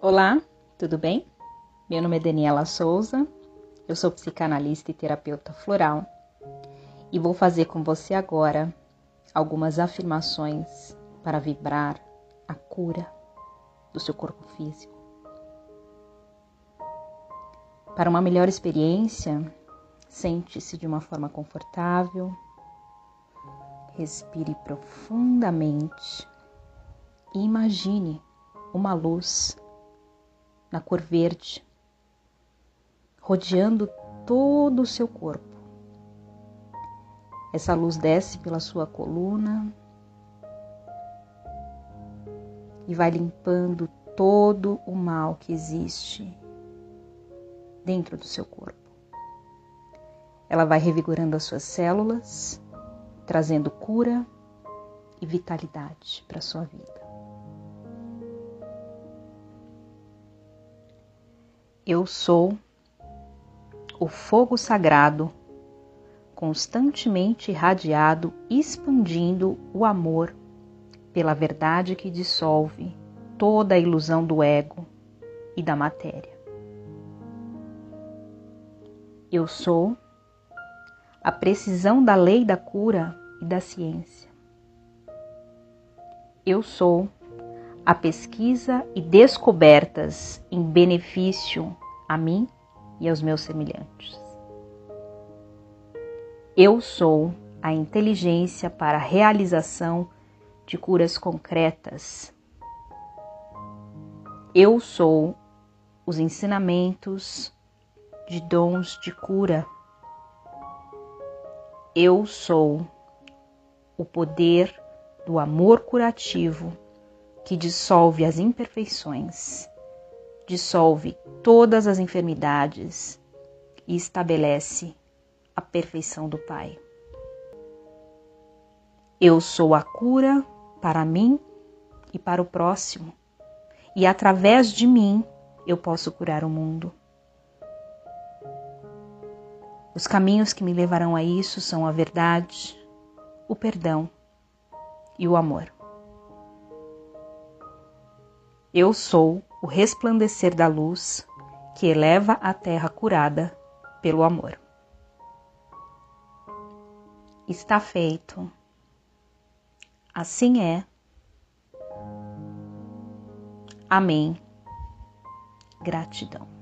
Olá, tudo bem? Meu nome é Daniela Souza, eu sou psicanalista e terapeuta floral e vou fazer com você agora algumas afirmações para vibrar a cura do seu corpo físico. Para uma melhor experiência, sente-se de uma forma confortável, respire profundamente e imagine uma luz na cor verde, rodeando todo o seu corpo. Essa luz desce pela sua coluna e vai limpando todo o mal que existe dentro do seu corpo. Ela vai revigorando as suas células, trazendo cura e vitalidade para a sua vida. Eu sou o fogo sagrado, constantemente irradiado, expandindo o amor pela verdade que dissolve toda a ilusão do ego e da matéria. Eu sou a precisão da lei da cura e da ciência. Eu sou a pesquisa e descobertas em benefício a mim e aos meus semelhantes. Eu sou a inteligência para a realização de curas concretas. Eu sou os ensinamentos de dons de cura. Eu sou o poder do amor curativo que dissolve as imperfeições, dissolve todas as enfermidades e estabelece a perfeição do Pai. Eu sou a cura para mim e para o próximo, e através de mim eu posso curar o mundo. Os caminhos que me levarão a isso são a verdade, o perdão e o amor. Eu sou o resplandecer da luz que eleva a terra curada pelo amor. Está feito. Assim é. Amém. Gratidão.